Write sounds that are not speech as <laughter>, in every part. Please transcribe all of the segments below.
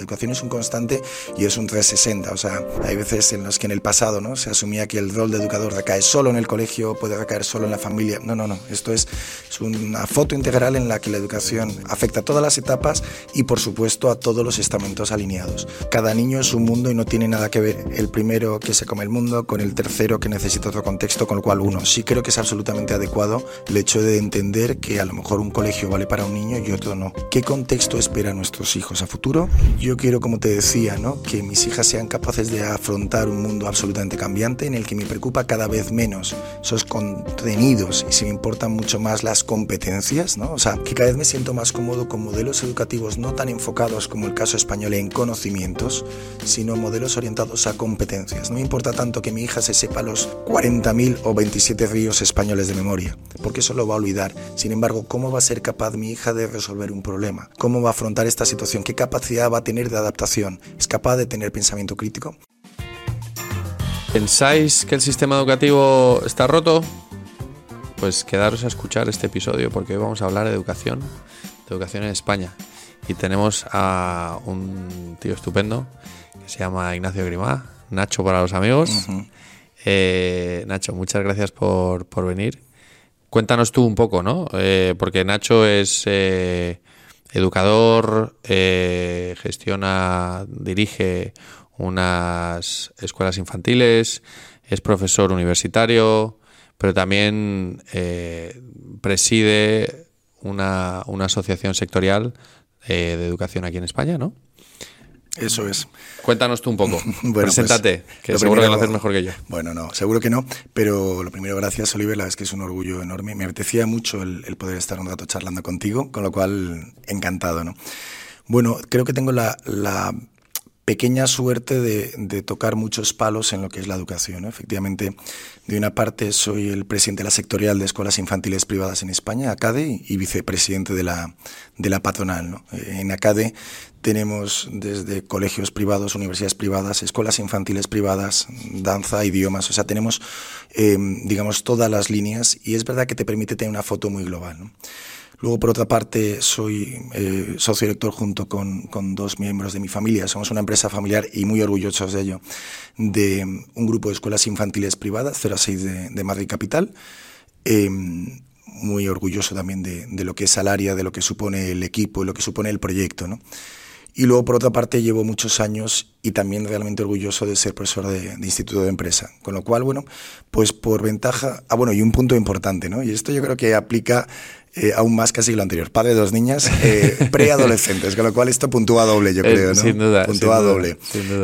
La educación es un constante y es un 360. O sea, hay veces en los que en el pasado ¿no? se asumía que el rol de educador recae solo en el colegio, puede recaer solo en la familia. No, no, no. Esto es, es una foto integral en la que la educación afecta a todas las etapas y, por supuesto, a todos los estamentos alineados. Cada niño es un mundo y no tiene nada que ver el primero que se come el mundo con el tercero que necesita otro contexto, con lo cual uno sí creo que es absolutamente adecuado el hecho de entender que a lo mejor un colegio vale para un niño y otro no. ¿Qué contexto espera nuestros hijos a futuro? Quiero, como te decía, ¿no? que mis hijas sean capaces de afrontar un mundo absolutamente cambiante en el que me preocupa cada vez menos esos contenidos y si me importan mucho más las competencias, ¿no? O sea, que cada vez me siento más cómodo con modelos educativos no tan enfocados como el caso español en conocimientos, sino modelos orientados a competencias. No me importa tanto que mi hija se sepa los 40.000 o 27 ríos españoles de memoria, porque eso lo va a olvidar. Sin embargo, ¿cómo va a ser capaz mi hija de resolver un problema? ¿Cómo va a afrontar esta situación? ¿Qué capacidad va a tener de adaptación? ¿Es capaz de tener pensamiento crítico? ¿Pensáis que el sistema educativo está roto? Pues quedaros a escuchar este episodio porque hoy vamos a hablar de educación, de educación en España. Y tenemos a un tío estupendo que se llama Ignacio Grimá, Nacho para los amigos. Eh, Nacho, muchas gracias por, venir. Cuéntanos tú un poco, ¿no? Eh, porque Nacho es eh, educador, gestiona, dirige unas escuelas infantiles, es profesor universitario, pero también eh, preside una, asociación sectorial eh, de educación aquí en España, ¿no? Eso es. Cuéntanos tú un poco. <laughs> Preséntate, pues, que seguro que lo haces mejor que yo. Bueno, no, seguro que no, pero lo primero, gracias, Oliver, la verdad es que es un orgullo enorme. Me apetecía mucho el, poder estar un rato charlando contigo, con lo cual, encantado, ¿no? Bueno, creo que tengo la pequeña suerte de, tocar muchos palos en lo que es la educación. Efectivamente, de una parte soy el presidente de la sectorial de escuelas infantiles privadas en España, ACADE, y vicepresidente de la, de la patronal. En ACADE tenemos desde colegios privados, universidades privadas, escuelas infantiles privadas, danza, idiomas, o sea, tenemos, eh, digamos, todas las líneas y es verdad que te permite tener una foto muy global. ¿no? Luego, por otra parte, soy eh, socio director junto con, con, dos miembros de mi familia. Somos una empresa familiar y muy orgullosos de ello, de un grupo de escuelas infantiles privadas, 06 de, de Madrid Capital. Em, muy orgulloso también de, de, lo que es Salaria, de lo que supone el equipo y lo que supone el proyecto. ¿no? Y luego, por otra parte, llevo muchos años y también realmente orgulloso de ser profesor de, de, instituto de empresa. Con lo cual, bueno, pues por ventaja, ah, bueno, y un punto importante, ¿no? Y esto yo creo que aplica eh, aún más que lo anterior. Padre de dos niñas eh, <laughs> preadolescentes, con lo cual esto puntúa doble, yo eh, creo, ¿no? Sin duda. Puntúa doble.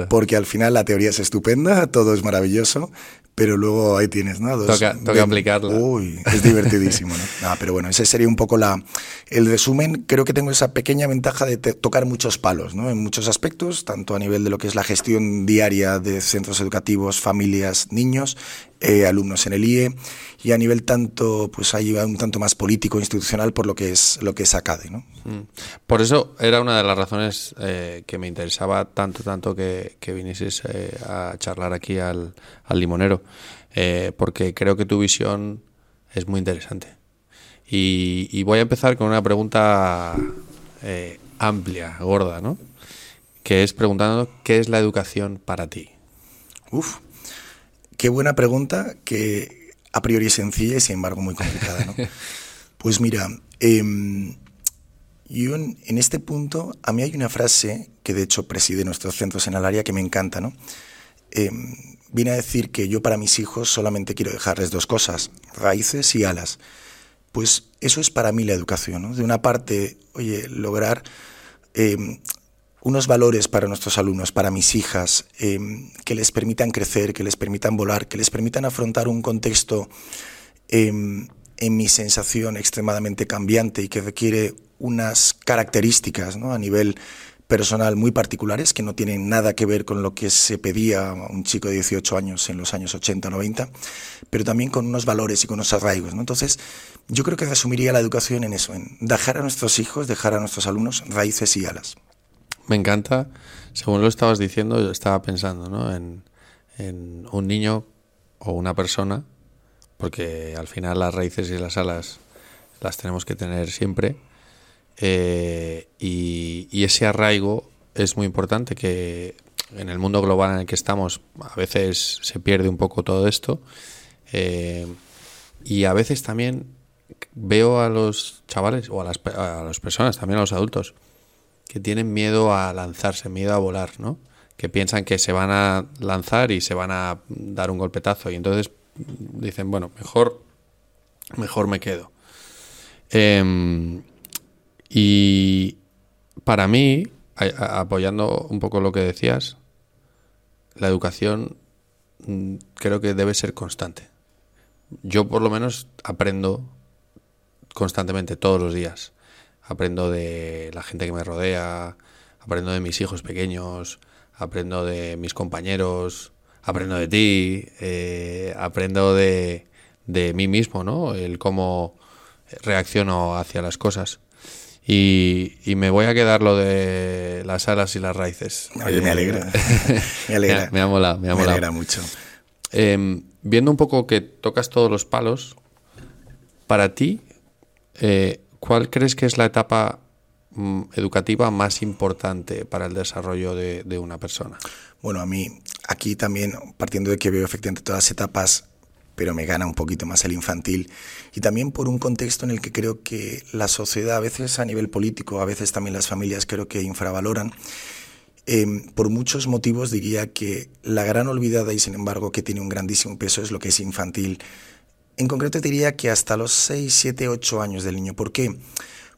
Porque al final la teoría es estupenda, todo es maravilloso, pero luego ahí tienes, ¿no? toca, toca aplicarla. Uy, es divertidísimo, ¿no? <laughs> pero bueno, ese sería un poco la, el resumen. Creo que tengo esa pequeña ventaja de tocar muchos palos, ¿no? En muchos aspectos, tanto a nivel de lo que es la gestión diaria de centros educativos, familias, niños, eh, alumnos en el IE y a nivel tanto pues hay un tanto más político institucional por lo que es lo que es ACADE ¿no? Mm. por eso era una de las razones eh, que me interesaba tanto tanto que, que vinieses eh, a charlar aquí al, al limonero porque creo que tu visión es muy interesante y, y voy a empezar con una pregunta amplia gorda no que es preguntando qué es la educación para ti Uf, Qué buena pregunta que a priori es sencilla y sin embargo muy complicada. ¿no? <laughs> pues mira, em, yo en, este punto, a mí hay una frase que de hecho preside nuestros centros en el área que me encanta. ¿no? Em, viene a decir que yo para mis hijos solamente quiero dejarles dos cosas, raíces y alas. Pues eso es para mí la educación. ¿no? De una parte, oye, lograr em, unos valores para nuestros alumnos, para mis hijas, em, que les permitan crecer, que les permitan volar, que les permitan afrontar un contexto, em, en mi sensación, extremadamente cambiante y que requiere unas características a nivel personal muy particulares que no tienen nada que ver con lo que se pedía a un chico de 18 años en los años 80 90, pero también con unos valores y con unos arraigos. ¿no? Entonces, yo creo que resumiría la educación en eso, en dejar a nuestros hijos, dejar a nuestros alumnos raíces y alas. Me encanta, según lo estabas diciendo, yo estaba pensando ¿no? en, un niño o una persona, porque al final las raíces y las alas las tenemos que tener siempre, eh, y, ese arraigo es muy importante que en el mundo global en el que estamos a veces se pierde un poco todo esto. Eh, y a veces también veo a los chavales o a las, a las personas, también a los adultos, que tienen miedo a lanzarse, miedo a volar, ¿no? Que piensan que se van a lanzar y se van a dar un golpetazo y entonces dicen, bueno, mejor, mejor me quedo. Em, y para mí, apoyando un poco lo que decías, la educación mm, creo que debe ser constante. Yo por lo menos aprendo constantemente todos los días. Aprendo de la gente que me rodea, aprendo de mis hijos pequeños, aprendo de mis compañeros, aprendo de ti, eh, aprendo de, de mí mismo, ¿no? El cómo reacciono hacia las cosas. Y, me voy a quedar lo de las alas y las raíces. <laughs> me alegra. me alegra. me, ha molado, me ha molado. Me alegra mucho. Em, viendo un poco que tocas todos los palos, para ti, eh, ¿cuál crees que es la etapa mm, educativa más importante para el desarrollo de, de, una persona? Bueno, a mí, aquí también, partiendo de que veo efectivamente todas las etapas pero me gana un poquito más el infantil. Y también por un contexto en el que creo que la sociedad, a veces a nivel político, a veces también las familias, creo que infravaloran. Em, por muchos motivos diría que la gran olvidada y sin embargo que tiene un grandísimo peso es lo que es infantil. En concreto diría que hasta los 6, 7, 8 años del niño. ¿Por qué?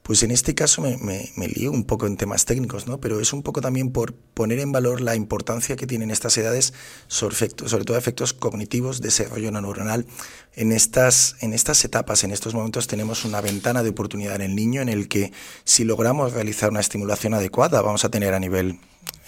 Pues en este caso me, lío un poco en temas técnicos, ¿no? Pero es un poco también por poner en valor la importancia que tienen estas edades, sobre, sobre todo efectos cognitivos, desarrollo neuronal. En estas, en estas etapas, en estos momentos, tenemos una ventana de oportunidad en el niño en el que si logramos realizar una estimulación adecuada, vamos a tener a nivel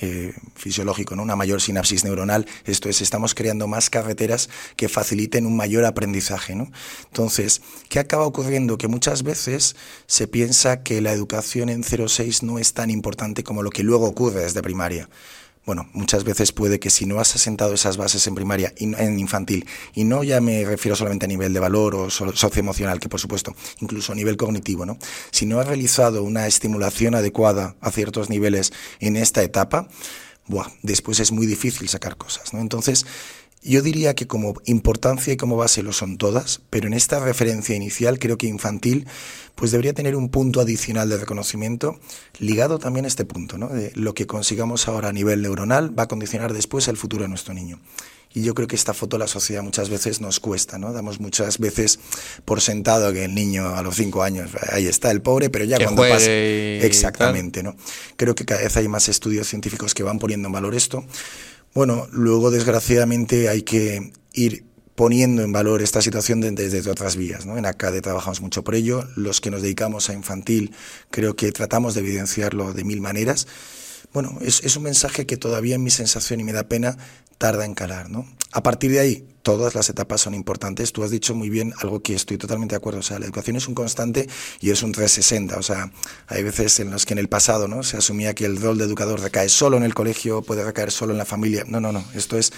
eh, fisiológico, ¿no? una mayor sinapsis neuronal. Esto es, estamos creando más carreteras que faciliten un mayor aprendizaje. ¿no? Entonces, ¿qué acaba ocurriendo? Que muchas veces se piensa que la educación en 0,6 no es tan importante como lo que luego ocurre desde primaria bueno, muchas veces puede que si no has asentado esas bases en primaria en infantil, y no ya me refiero solamente a nivel de valor o socioemocional, que por supuesto, incluso a nivel cognitivo, ¿no? Si no has realizado una estimulación adecuada a ciertos niveles en esta etapa, buah, después es muy difícil sacar cosas, ¿no? Entonces, yo diría que como importancia y como base lo son todas, pero en esta referencia inicial creo que infantil pues debería tener un punto adicional de reconocimiento ligado también a este punto, ¿no? De lo que consigamos ahora a nivel neuronal va a condicionar después el futuro de nuestro niño. Y yo creo que esta foto la sociedad muchas veces nos cuesta, ¿no? Damos muchas veces por sentado que el niño a los cinco años, ahí está el pobre, pero ya cuando pasa... Exactamente, ¿no? Creo que cada vez hay más estudios científicos que van poniendo en valor esto. Bueno, luego desgraciadamente hay que ir poniendo en valor esta situación desde, otras vías. ¿no? En ACADE trabajamos mucho por ello. Los que nos dedicamos a infantil creo que tratamos de evidenciarlo de mil maneras. Bueno, es, es un mensaje que todavía en mi sensación y me da pena tarda en calar. ¿no? A partir de ahí, todas las etapas son importantes. Tú has dicho muy bien algo que estoy totalmente de acuerdo. O sea, la educación es un constante y es un 360. O sea, hay veces en los que en el pasado ¿no? se asumía que el rol de educador recae solo en el colegio, puede recaer solo en la familia. No, no, no. Esto es,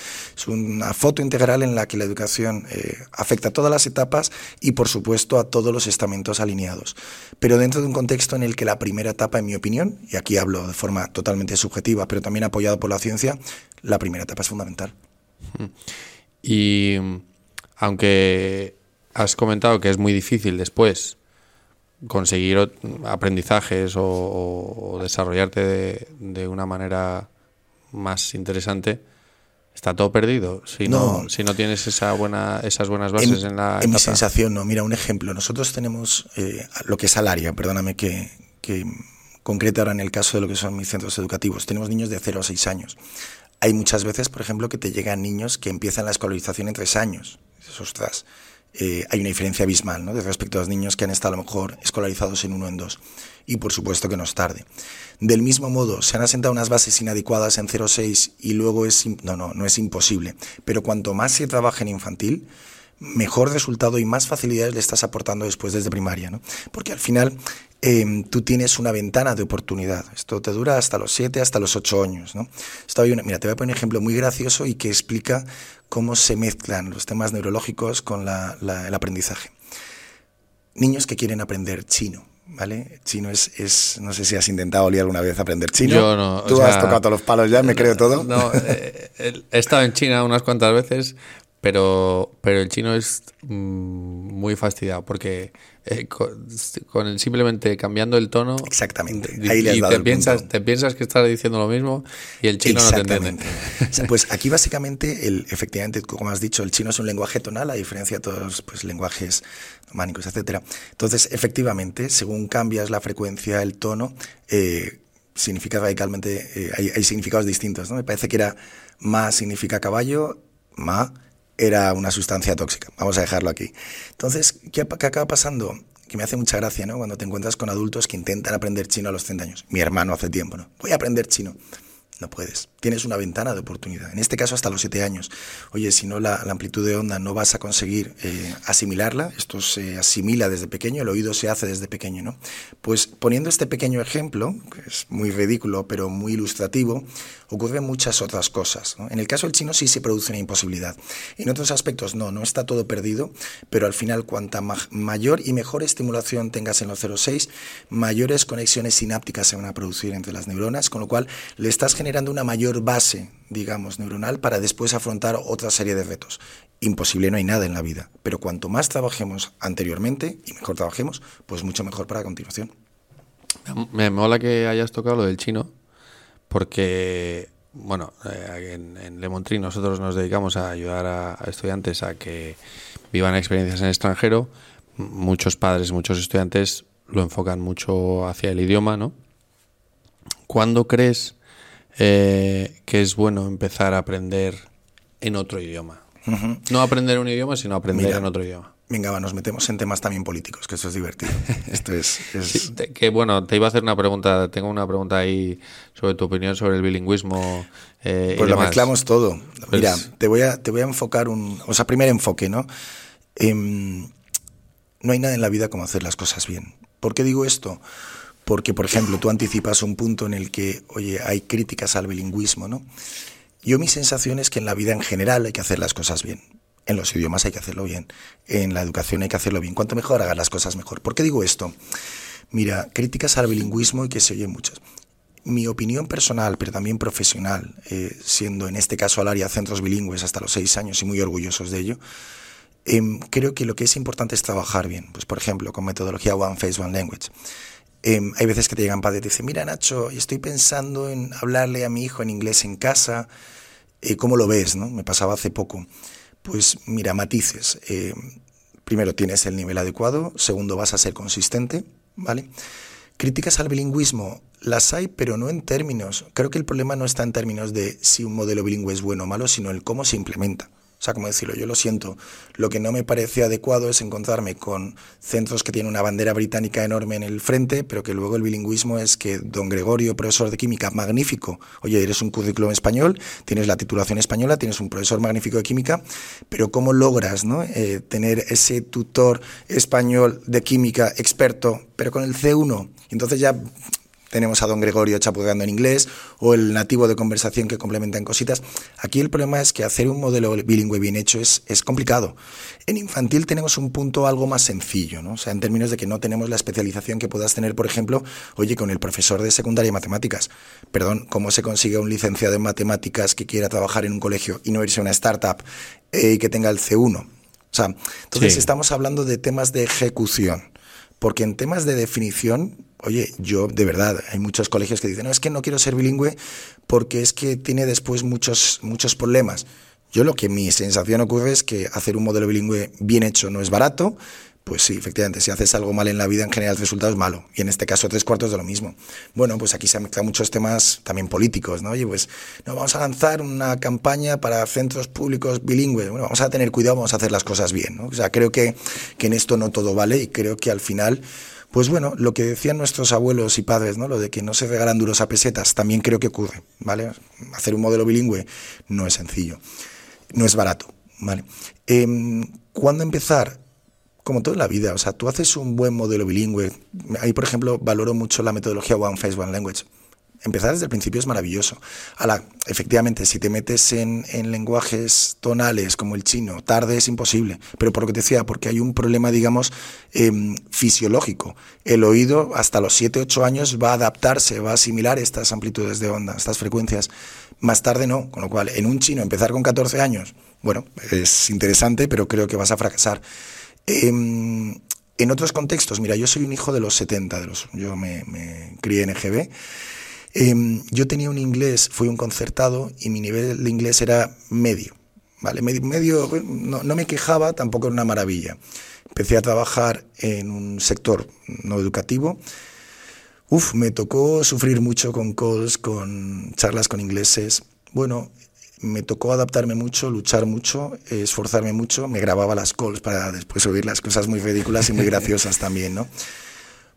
una foto integral en la que la educación eh, afecta a todas las etapas y, por supuesto, a todos los estamentos alineados. Pero dentro de un contexto en el que la primera etapa, en mi opinión, y aquí hablo de forma totalmente subjetiva, pero también apoyado por la ciencia, la primera etapa es fundamental. Y aunque has comentado que es muy difícil después conseguir aprendizajes o, desarrollarte de, una manera más interesante, está todo perdido si no, si no tienes esa buena, esas buenas bases en, la. En mi sensación, no. Mira, un ejemplo. Nosotros tenemos eh, lo que es área, perdóname que, que concrete ahora en el caso de lo que son mis centros educativos. Tenemos niños de 0 a 6 años. Hay muchas veces, por ejemplo, que te llegan niños que empiezan la escolarización en tres años. ostras, eh, hay una diferencia abismal ¿no? de respecto a los niños que han estado a lo mejor escolarizados en uno en dos. Y por supuesto que no es tarde. Del mismo modo, se han asentado unas bases inadecuadas en 0,6 y luego es... No, no, no es imposible. Pero cuanto más se trabaja en infantil, mejor resultado y más facilidades le estás aportando después desde primaria, ¿no? Porque al final em, tú tienes una ventana de oportunidad. Esto te dura hasta los 7, hasta los 8 años, ¿no? mira, te voy a poner un ejemplo muy gracioso y que explica cómo se mezclan los temas neurológicos con el aprendizaje. Niños que quieren aprender chino, ¿vale? Chino es, es, no sé si has intentado Oli alguna vez aprender chino. Yo no. Tú has tocado todos los palos ya, me creo todo. No, eh, he estado en China unas cuantas veces, pero, pero el chino es mm, muy fastidiado porque eh, con, el simplemente cambiando el tono. Exactamente. Ahí le has y te, piensas, te piensas que estás diciendo lo mismo y el chino no te entiende. pues aquí básicamente, el, efectivamente, como has dicho, el chino es un lenguaje tonal a diferencia de todos los pues, lenguajes románicos, etcétera. Entonces, efectivamente, según cambias la frecuencia, el tono, eh, significa radicalmente, eh, hay, hay, significados distintos. ¿no? Me parece que era ma significa caballo, ma era una sustancia tóxica. Vamos a dejarlo aquí. Entonces, ¿qué, acaba pasando? Que me hace mucha gracia, ¿no? Cuando te encuentras con adultos que intentan aprender chino a los 30 años. Mi hermano hace tiempo, ¿no? Voy a aprender chino. No puedes. Tienes una ventana de oportunidad. En este caso hasta los siete años. Oye, si no la, amplitud de onda no vas a conseguir eh, asimilarla, esto se asimila desde pequeño, el oído se hace desde pequeño, ¿no? Pues poniendo este pequeño ejemplo, que es muy ridículo pero muy ilustrativo, ocurren muchas otras cosas. En el caso del chino sí se produce una imposibilidad. En otros aspectos no, no está todo perdido, pero al final cuanta mayor y mejor estimulación tengas en los 0,6, mayores conexiones sinápticas se van a producir entre las neuronas, con lo cual le estás generando generando una mayor base, digamos, neuronal para después afrontar otra serie de retos. Imposible no hay nada en la vida, pero cuanto más trabajemos anteriormente y mejor trabajemos, pues mucho mejor para la continuación. Me mola que hayas tocado lo del chino, porque, bueno, eh, en, en Le Montri nosotros nos dedicamos a ayudar a, estudiantes a que vivan experiencias en extranjero. Muchos padres, muchos estudiantes lo enfocan mucho hacia el idioma, ¿no? ¿Cuándo crees eh, que es bueno empezar a aprender en otro idioma. No aprender un idioma, sino aprender en otro idioma. Venga, nos metemos en temas también políticos, que eso es divertido. <laughs> Esto es. que bueno, te iba a hacer una pregunta. Tengo una pregunta ahí sobre tu opinión sobre el bilingüismo. Eh, pues lo mezclamos todo. Pues Mira, te voy a, te voy a enfocar un. O sea, primer enfoque, ¿no? Em, no hay nada en la vida como hacer las cosas bien. ¿Por qué digo esto? Porque, por ejemplo, tú anticipas un punto en el que, oye, hay críticas al bilingüismo, ¿no? Yo mi sensación es que en la vida en general hay que hacer las cosas bien. En los idiomas hay que hacerlo bien. En la educación hay que hacerlo bien. Cuanto mejor hagas las cosas, mejor. ¿Por qué digo esto? Mira, críticas al bilingüismo y que se oyen muchas. Mi opinión personal, pero también profesional, eh, siendo en este caso al área centros bilingües hasta los seis años y muy orgullosos de ello, em, creo que lo que es importante es trabajar bien. Pues, por ejemplo, con metodología One Face, One Language. Em, hay veces que te llegan padres y dicen, mira Nacho, estoy pensando en hablarle a mi hijo en inglés en casa, eh, ¿cómo lo ves? No? Me pasaba hace poco. Pues mira, matices. Em, primero, tienes el nivel adecuado. Segundo, vas a ser consistente. ¿Vale? Críticas al bilingüismo, las hay, pero no en términos. Creo que el problema no está en términos de si un modelo bilingüe es bueno o malo, sino el cómo se implementa. O sea, como decirlo, yo lo siento. Lo que no me parece adecuado es encontrarme con centros que tienen una bandera británica enorme en el frente, pero que luego el bilingüismo es que don Gregorio, profesor de química, magnífico. Oye, eres un currículum español, tienes la titulación española, tienes un profesor magnífico de química, pero ¿cómo logras ¿no? Eh, tener ese tutor español de química experto, pero con el C1? Entonces ya tenemos a don Gregorio chapudeando en inglés o el nativo de conversación que complementa en cositas. Aquí el problema es que hacer un modelo bilingüe bien hecho es, es complicado. En infantil tenemos un punto algo más sencillo, ¿no? O sea, en términos de que no tenemos la especialización que puedas tener, por ejemplo, oye, con el profesor de secundaria de matemáticas. Perdón, ¿cómo se consigue un licenciado en matemáticas que quiera trabajar en un colegio y no irse a una startup eh, y que tenga el C1? O sea, entonces estamos hablando de temas de ejecución, porque en temas de definición Oye, yo de verdad, hay muchos colegios que dicen, no, es que no quiero ser bilingüe porque es que tiene después muchos, muchos problemas. Yo lo que mi sensación ocurre es que hacer un modelo bilingüe bien hecho no es barato, pues sí, efectivamente, si haces algo mal en la vida, en general el resultado es malo. Y en este caso, tres cuartos de lo mismo. Bueno, pues aquí se mezclan muchos temas también políticos, ¿no? Oye, pues no, vamos a lanzar una campaña para centros públicos bilingües. Bueno, vamos a tener cuidado, vamos a hacer las cosas bien, ¿no? O sea, creo que, que en esto no todo vale y creo que al final pues bueno, lo que decían nuestros abuelos y padres, ¿no? Lo de que no se regalan duros a pesetas, también creo que ocurre, ¿vale? Hacer un modelo bilingüe no es sencillo, no es barato, ¿vale? Eh, ¿Cuándo empezar? Como todo en la vida, o sea, tú haces un buen modelo bilingüe. Ahí, por ejemplo, valoro mucho la metodología One Face, One Language. Empezar desde el principio es maravilloso. Ahora, efectivamente, si te metes en, lenguajes tonales como el chino, tarde es imposible. Pero por lo que te decía, porque hay un problema, digamos, em, fisiológico. El oído hasta los 7, 8 años va a adaptarse, va a asimilar estas amplitudes de onda, estas frecuencias. Más tarde no, con lo cual en un chino empezar con 14 años, bueno, es interesante, pero creo que vas a fracasar. Em, en otros contextos, mira, yo soy un hijo de los 70, de los, yo me, me crié en EGB. Em, yo tenía un inglés, fui un concertado y mi nivel de inglés era medio. ¿vale? Medio, no, no, me quejaba, tampoco era una maravilla. Empecé a trabajar en un sector no educativo. Uf, me tocó sufrir mucho con calls, con charlas con ingleses. Bueno, me tocó adaptarme mucho, luchar mucho, esforzarme mucho. Me grababa las calls para después oír las cosas muy ridículas y muy <laughs> graciosas también, ¿no?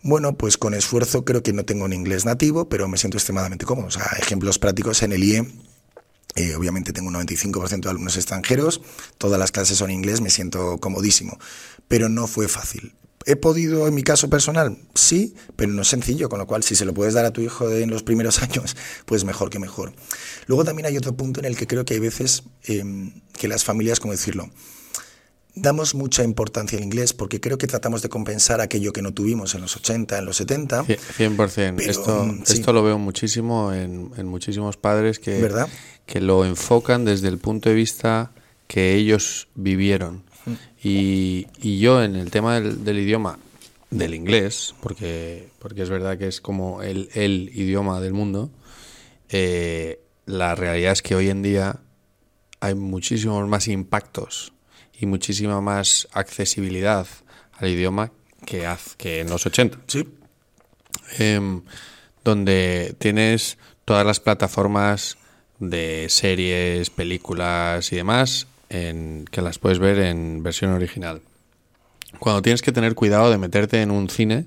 Bueno, pues con esfuerzo creo que no tengo un inglés nativo, pero me siento extremadamente cómodo. O sea, ejemplos prácticos en el IE. Eh, obviamente tengo un 95% de alumnos extranjeros, todas las clases son inglés, me siento comodísimo, pero no fue fácil. ¿He podido en mi caso personal? Sí, pero no es sencillo, con lo cual si se lo puedes dar a tu hijo en los primeros <laughs> años, pues mejor que mejor. Luego también hay otro punto en el que creo que hay veces em, que las familias, como decirlo, damos mucha importancia al inglés porque creo que tratamos de compensar aquello que no tuvimos en los 80, en los 70. 100%. esto, esto lo veo muchísimo en, muchísimos padres que, que lo enfocan desde el punto de vista que ellos vivieron. Mm. Y, y yo en el tema del, idioma, del inglés, porque, porque es verdad que es como el, el idioma del mundo, eh, la realidad es que hoy en día hay muchísimos más impactos y muchísima más accesibilidad al idioma que, que en los 80. Sí. Em, donde tienes todas las plataformas de series, películas y demás en, que las puedes ver en versión original. Cuando tienes que tener cuidado de meterte en un cine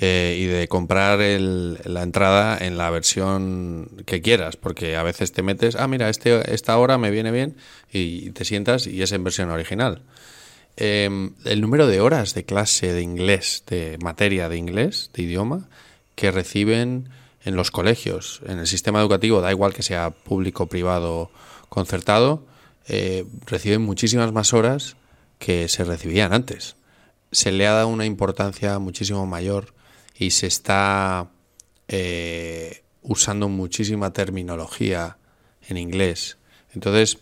eh, y de comprar la entrada en la versión que quieras, porque a veces te metes, ah, mira, este, esta hora me viene bien y te sientas y es en versión original. Em, el número de horas de clase de inglés, de materia de inglés, de idioma, que reciben en los colegios, en el sistema educativo, da igual que sea público, privado, concertado, eh, reciben muchísimas más horas que se recibían antes. Se le ha dado una importancia muchísimo mayor y se está eh, usando muchísima terminología en inglés. Entonces,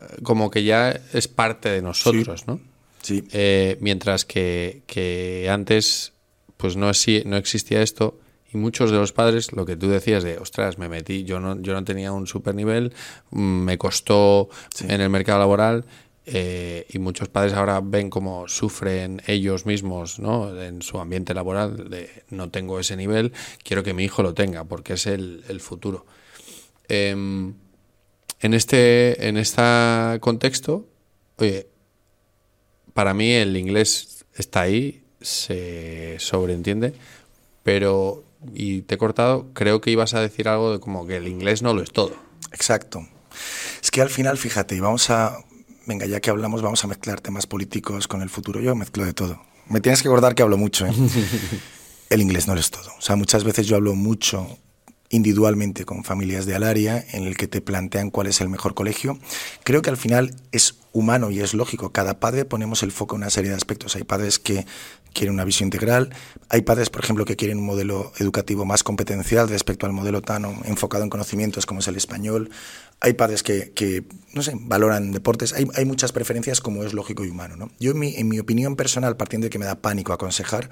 eh, como que ya es parte de nosotros, ¿no? Sí. Eh, mientras que, que, antes, pues no, no existía esto y muchos de los padres, lo que tú decías de, ostras, me metí, yo no, yo no tenía un super nivel, mm, me costó en el mercado laboral eh, y muchos padres ahora ven cómo sufren ellos mismos ¿no? en su ambiente laboral de no tengo ese nivel, quiero que mi hijo lo tenga porque es el, futuro. Em, en este en este contexto, oye, para mí el inglés está ahí, se sobreentiende, pero, y te he cortado, creo que ibas a decir algo de como que el inglés no lo es todo. Exacto. Es que al final, fíjate, vamos a, venga, ya que hablamos, vamos a mezclar temas políticos con el futuro. Yo mezclo de todo. Me tienes que acordar que hablo mucho. ¿eh? <laughs> el inglés no es todo. O sea, muchas veces yo hablo mucho individualmente con familias de Alaria en el que te plantean cuál es el mejor colegio. Creo que al final es humano y es lógico. Cada padre ponemos el foco en una serie de aspectos. Hay padres que quieren una visión integral. Hay padres, por ejemplo, que quieren un modelo educativo más competencial respecto al modelo tan enfocado en conocimientos como es el español. Hay padres que, no sé, valoran deportes. Hay, hay, muchas preferencias como es lógico y humano. ¿no? Yo, en mi, en mi opinión personal, partiendo de que me da pánico aconsejar,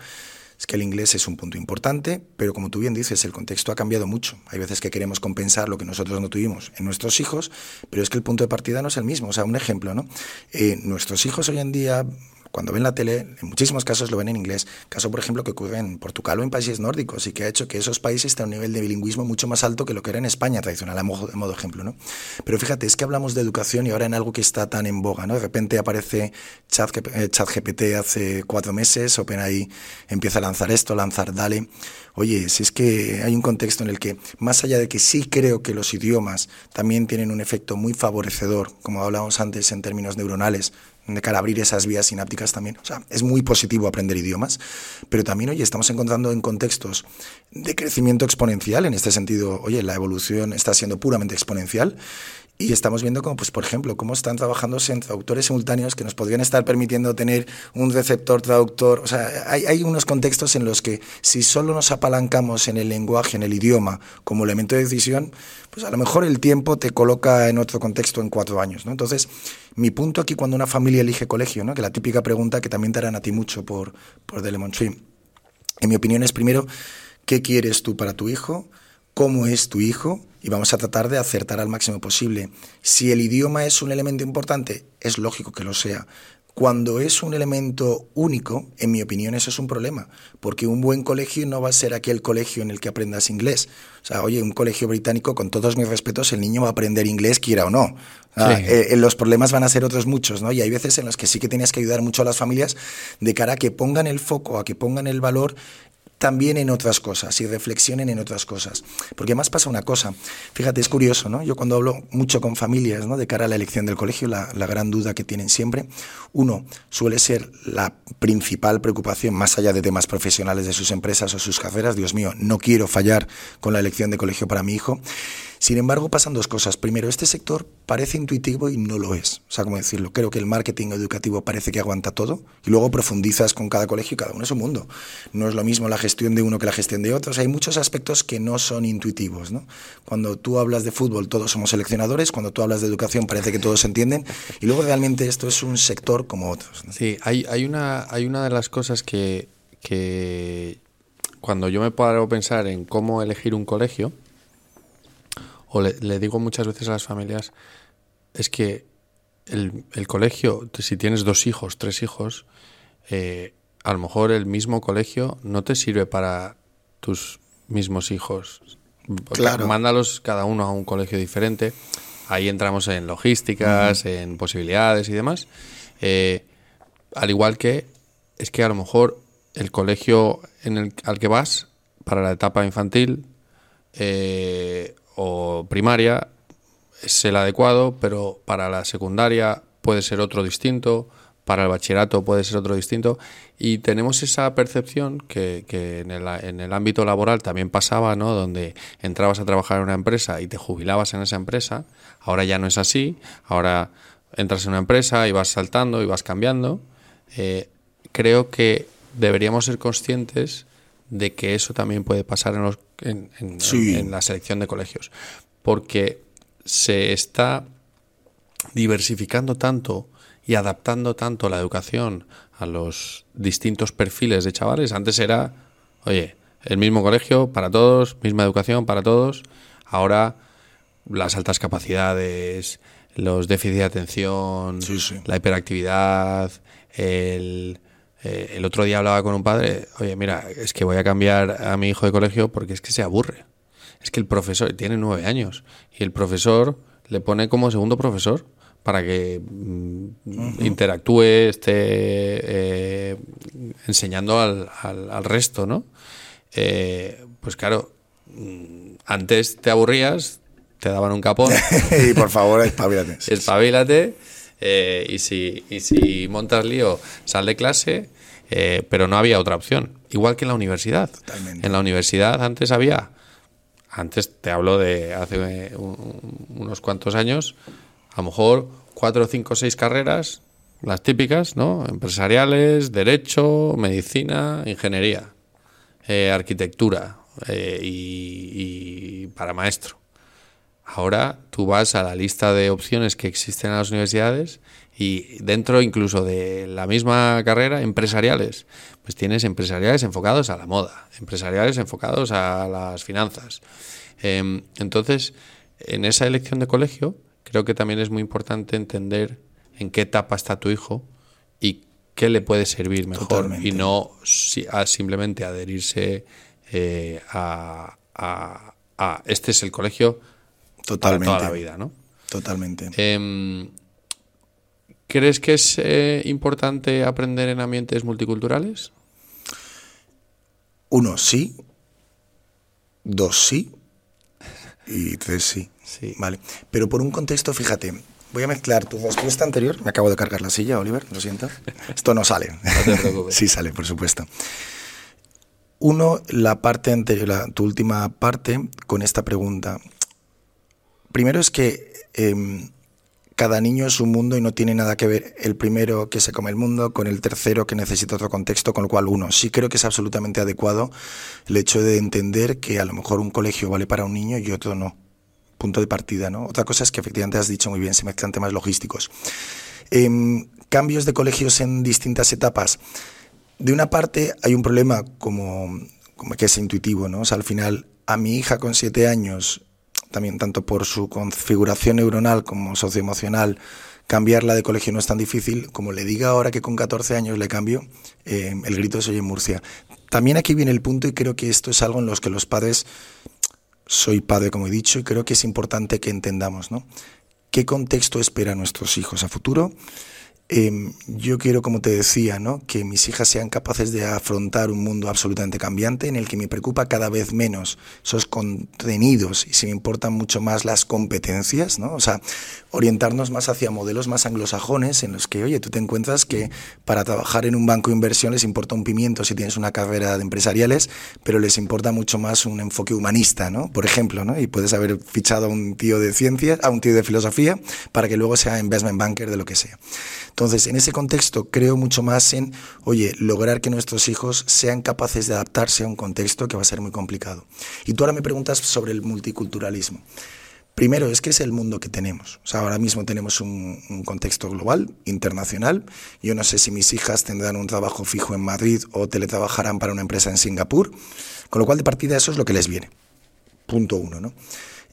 es que el inglés es un punto importante, pero como tú bien dices, el contexto ha cambiado mucho. Hay veces que queremos compensar lo que nosotros no tuvimos en nuestros hijos, pero es que el punto de partida no es el mismo. O sea, un ejemplo, ¿no? Eh, nuestros hijos hoy en día cuando ven la tele, en muchísimos casos lo ven en inglés. Caso, por ejemplo, que ocurre en Portugal o en países nórdicos y que ha hecho que esos países tengan un nivel de bilingüismo mucho más alto que lo que era en España tradicional, a modo, modo ejemplo. ¿no? Pero fíjate, es que hablamos de educación y ahora en algo que está tan en boga. ¿no? De repente aparece ChatGPT eh, hace cuatro meses, OpenAI empieza a lanzar esto, lanzar Dale. Oye, si es que hay un contexto en el que, más allá de que sí creo que los idiomas también tienen un efecto muy favorecedor, como hablábamos antes en términos neuronales, de cara a abrir esas vías sinápticas también. O sea, es muy positivo aprender idiomas, pero también, oye, estamos encontrando en contextos de crecimiento exponencial, en este sentido, oye, la evolución está siendo puramente exponencial y estamos viendo como, pues, por ejemplo, cómo están trabajando en traductores simultáneos que nos podrían estar permitiendo tener un receptor traductor. O sea, hay, hay, unos contextos en los que si solo nos apalancamos en el lenguaje, en el idioma, como elemento de decisión, pues a lo mejor el tiempo te coloca en otro contexto en cuatro años. ¿no? Entonces, mi punto aquí cuando una familia elige colegio, ¿no? que la típica pregunta que también te harán a ti mucho por, por The en mi opinión es primero, ¿qué quieres tú para tu hijo? ¿Cómo es tu hijo? Y vamos a tratar de acertar al máximo posible. Si el idioma es un elemento importante, es lógico que lo sea. Cuando es un elemento único, en mi opinión, eso es un problema, porque un buen colegio no va a ser aquel colegio en el que aprendas inglés. O sea, oye, un colegio británico, con todos mis respetos, el niño va a aprender inglés, quiera o no. Eh, los problemas van a ser otros muchos, ¿no? Y hay veces en los que sí que tienes que ayudar mucho a las familias de cara a que pongan el foco, a que pongan el valor también en otras cosas y reflexionen en otras cosas. Porque más pasa una cosa, fíjate, es curioso, ¿no? Yo cuando hablo mucho con familias, ¿no? De cara a la elección del colegio, la, la gran duda que tienen siempre, uno, suele ser la principal preocupación, más allá de temas profesionales de sus empresas o sus carreras, Dios mío, no quiero fallar con la elección de colegio para mi hijo. Sin embargo, pasan dos cosas. Primero, este sector parece intuitivo y no lo es. O sea, ¿cómo decirlo? Creo que el marketing educativo parece que aguanta todo y luego profundizas con cada colegio y cada uno es un mundo. No es lo mismo la gestión de uno que la gestión de otro. hay muchos aspectos que no son intuitivos. ¿no? Cuando tú hablas de fútbol, todos somos seleccionadores. Cuando tú hablas de educación, parece que todos entienden. Y luego realmente esto es un sector como otros. Sí, hay, una, hay una de las cosas que, que cuando yo me paro a pensar en cómo elegir un colegio, o le, digo muchas veces a las familias, es que el, colegio, si tienes dos hijos, tres hijos, eh, a lo mejor el mismo colegio no te sirve para tus mismos hijos. Claro. Mándalos cada uno a un colegio diferente. Ahí entramos en logísticas, en posibilidades y demás. Eh, al igual que es que a lo mejor el colegio en el, al que vas para la etapa infantil eh, o primaria es el adecuado, pero para la secundaria puede ser otro distinto, para el bachillerato puede ser otro distinto, y tenemos esa percepción que, en, el, ámbito laboral también pasaba, ¿no? donde entrabas a trabajar en una empresa y te jubilabas en esa empresa, ahora ya no es así, ahora entras en una empresa y vas saltando y vas cambiando. Eh, creo que deberíamos ser conscientes de que eso también puede pasar en, los, en, la selección de colegios. Porque se está diversificando tanto y adaptando tanto la educación a los distintos perfiles de chavales. Antes era, oye, el mismo colegio para todos, misma educación para todos. Ahora las altas capacidades, los déficits de atención, la hiperactividad, el eh, el otro día hablaba con un padre, oye, mira, es que voy a cambiar a mi hijo de colegio porque es que se aburre. Es que el profesor tiene nueve años y el profesor le pone como segundo profesor para que mm, interactúe, esté eh, enseñando al, al, resto, ¿no? Eh, pues claro, mm, antes te aburrías, te daban un capón. <laughs> y por favor, <laughs> espabilate. espabilate eh, y, si, y si montas lío, sal de clase, eh, pero no había otra opción. Igual que en la universidad. En la universidad antes había, antes te hablo de hace unos cuantos años, a lo mejor cuatro, cinco, seis carreras, las típicas, ¿no? Empresariales, derecho, medicina, ingeniería, eh, arquitectura y para maestro. Ahora tú vas a la lista de opciones que existen en las universidades y dentro incluso de la misma carrera, empresariales, pues tienes empresariales enfocados a la moda, empresariales enfocados a las finanzas. Em, entonces, en esa elección de colegio, creo que también es muy importante entender en qué etapa está tu hijo y qué le puede servir mejor y no simplemente adherirse eh, a, a este es el colegio Totalmente. toda la vida, ¿no? Totalmente. Em, ¿Crees que es eh, importante aprender en ambientes multiculturales? Uno, sí. Dos, sí. <laughs> Y tres, sí. Sí. Vale. Pero por un contexto, fíjate, voy a mezclar tu respuesta anterior. Me acabo de cargar la silla, Oliver, lo siento. Esto no sale. <laughs> No te preocupes. sí sale, por supuesto. Uno, la parte anterior, la, tu última parte con esta pregunta. Primero es que eh, cada niño es un mundo y no tiene nada que ver el primero que se come el mundo con el tercero que necesita otro contexto, con lo cual uno sí creo que es absolutamente adecuado el hecho de entender que a lo mejor un colegio vale para un niño y otro no. Punto de partida, ¿no? Otra cosa es que efectivamente has dicho muy bien, se mezclan temas logísticos. Eh, cambios de colegios en distintas etapas. De una parte hay un problema como, como que es intuitivo, ¿no? O sea, al final a mi hija con siete años también tanto por su configuración neuronal como socioemocional, cambiarla de colegio no es tan difícil, como le diga ahora que con 14 años le cambio, eh, el grito se oye en Murcia. También aquí viene el punto y creo que esto es algo en los que los padres, soy padre como he dicho, y creo que es importante que entendamos. ¿Qué contexto espera a nuestros hijos a futuro? Eh, yo quiero, como te decía, ¿no? que mis hijas sean capaces de afrontar un mundo absolutamente cambiante en el que me preocupa cada vez menos esos contenidos y se me importan mucho más las competencias, ¿no? O sea, orientarnos más hacia modelos más anglosajones en los que, oye, tú te encuentras que para trabajar en un banco de inversión les importa un pimiento si tienes una carrera de empresariales, pero les importa mucho más un enfoque humanista, ¿no? Por ejemplo, ¿no? Y puedes haber fichado a un tío de ciencias, a un tío de filosofía, para que luego sea investment banker de lo que sea. Entonces, en ese contexto creo mucho más en, oye, lograr que nuestros hijos sean capaces de adaptarse a un contexto que va a ser muy complicado. Y tú ahora me preguntas sobre el multiculturalismo. Primero, es que es el mundo que tenemos. O sea, ahora mismo tenemos un, un, contexto global, internacional. Yo no sé si mis hijas tendrán un trabajo fijo en Madrid o teletrabajarán para una empresa en Singapur. Con lo cual, de partida, eso es lo que les viene. Punto uno, ¿no?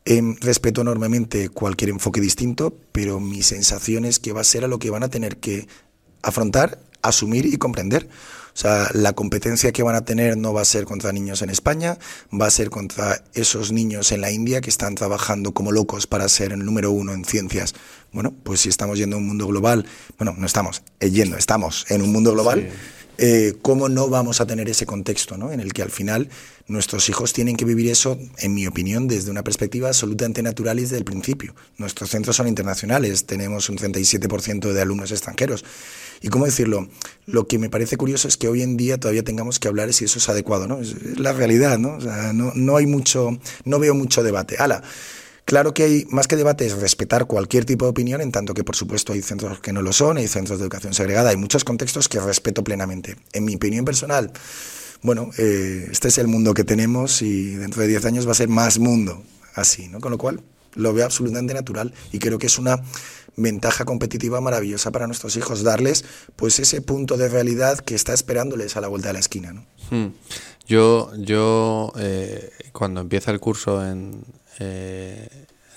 Eh, respeto enormemente cualquier enfoque distinto, pero mi sensación es que va a ser a lo que van a tener que afrontar, asumir y comprender. O sea, la competencia que van a tener no va a ser contra niños en España, va a ser contra esos niños en la India que están trabajando como locos para ser el número uno en ciencias. Bueno, pues si estamos yendo a un mundo global, bueno, no estamos yendo, estamos en un mundo global. Eh, cómo no vamos a tener ese contexto ¿no? en el que al final nuestros hijos tienen que vivir eso, en mi opinión, desde una perspectiva absolutamente natural y desde el principio. Nuestros centros son internacionales, tenemos un 37% de alumnos extranjeros. Y cómo decirlo, lo que me parece curioso es que hoy en día todavía tengamos que hablar si eso es adecuado, ¿no? Es, es la realidad, ¿no? O sea, no, no hay mucho, no veo mucho debate. ¡Hala! Claro que hay más que debate es respetar cualquier tipo de opinión, en tanto que por supuesto hay centros que no lo son, hay centros de educación segregada, hay muchos contextos que respeto plenamente. En mi opinión personal, bueno, eh, este es el mundo que tenemos y dentro de 10 años va a ser más mundo así, ¿no? Con lo cual lo veo absolutamente natural y creo que es una ventaja competitiva maravillosa para nuestros hijos, darles pues ese punto de realidad que está esperándoles a la vuelta de la esquina, ¿no? Hmm. Yo, yo eh, cuando empieza el curso en, eh,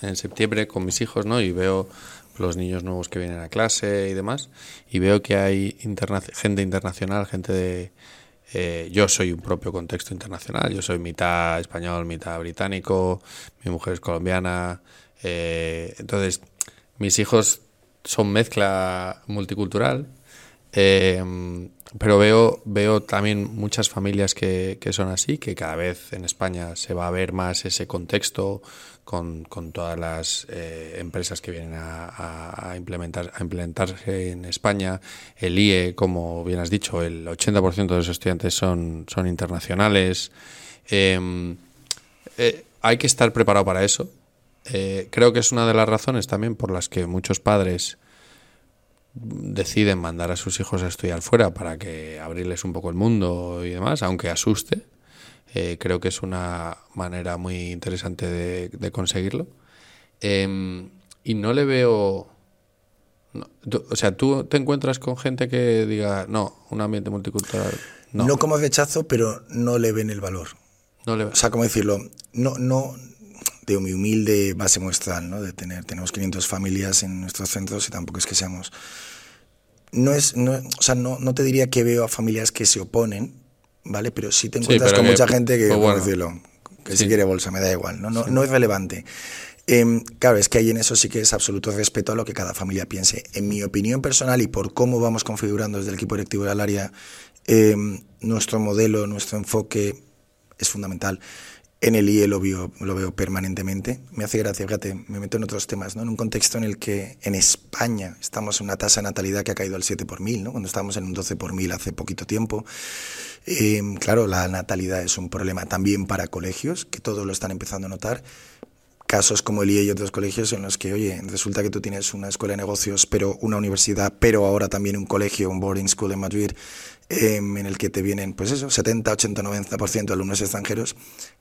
en septiembre con mis hijos, ¿no? Y veo los niños nuevos que vienen a clase y demás, y veo que hay gente internacional, gente de... Eh, yo soy un propio contexto internacional, yo soy mitad español, mitad británico, mi mujer es colombiana, eh, entonces mis hijos son mezcla multicultural, eh, pero veo, veo también muchas familias que, que, son así, que cada vez en España se va a ver más ese contexto con, con todas las eh, empresas que vienen a, implementar, a implementarse en España. El IE, como bien has dicho, el 80% de los estudiantes son, son internacionales. Eh, eh, hay que estar preparado para eso. Eh, creo que es una de las razones también por las que muchos padres deciden mandar a sus hijos a estudiar fuera para que abrirles un poco el mundo y demás, aunque asuste. Eh, creo que es una manera muy interesante de, de conseguirlo. Eh, y no le veo... No, tú, o sea, ¿tú te encuentras con gente que diga, no, un ambiente multicultural? No, no como rechazo, pero no le ven el valor. No le... O sea, ¿cómo decirlo? No, no, de mi humilde base muestral, ¿no? De tener, tenemos 500 familias en nuestros centros y tampoco es que seamos... No es, no, o sea, no, no te diría que veo a familias que se oponen, ¿vale? Pero sí te encuentras sí, con que, mucha gente que, pues ¿cómo bueno, decirlo? Que sí. si quiere bolsa, me da igual, ¿no? No, sí. no es relevante. Eh, claro, es que ahí en eso sí que es absoluto respeto a lo que cada familia piense. En mi opinión personal y por cómo vamos configurando desde el equipo directivo del área, eh, nuestro modelo, nuestro enfoque es fundamental En el IE lo veo, lo veo permanentemente. Me hace gracia, fíjate, me meto en otros temas, ¿no? En un contexto en el que en España estamos en una tasa de natalidad que ha caído al 7 por mil, ¿no? Cuando estábamos en un 12 por mil hace poquito tiempo. Eh, claro, la natalidad es un problema también para colegios, que todos lo están empezando a notar. Casos como el IE y otros colegios en los que, oye, resulta que tú tienes una escuela de negocios, pero una universidad, pero ahora también un colegio, un boarding school en Madrid, Em, en el que te vienen, pues eso, 70, 80, 90% de alumnos extranjeros,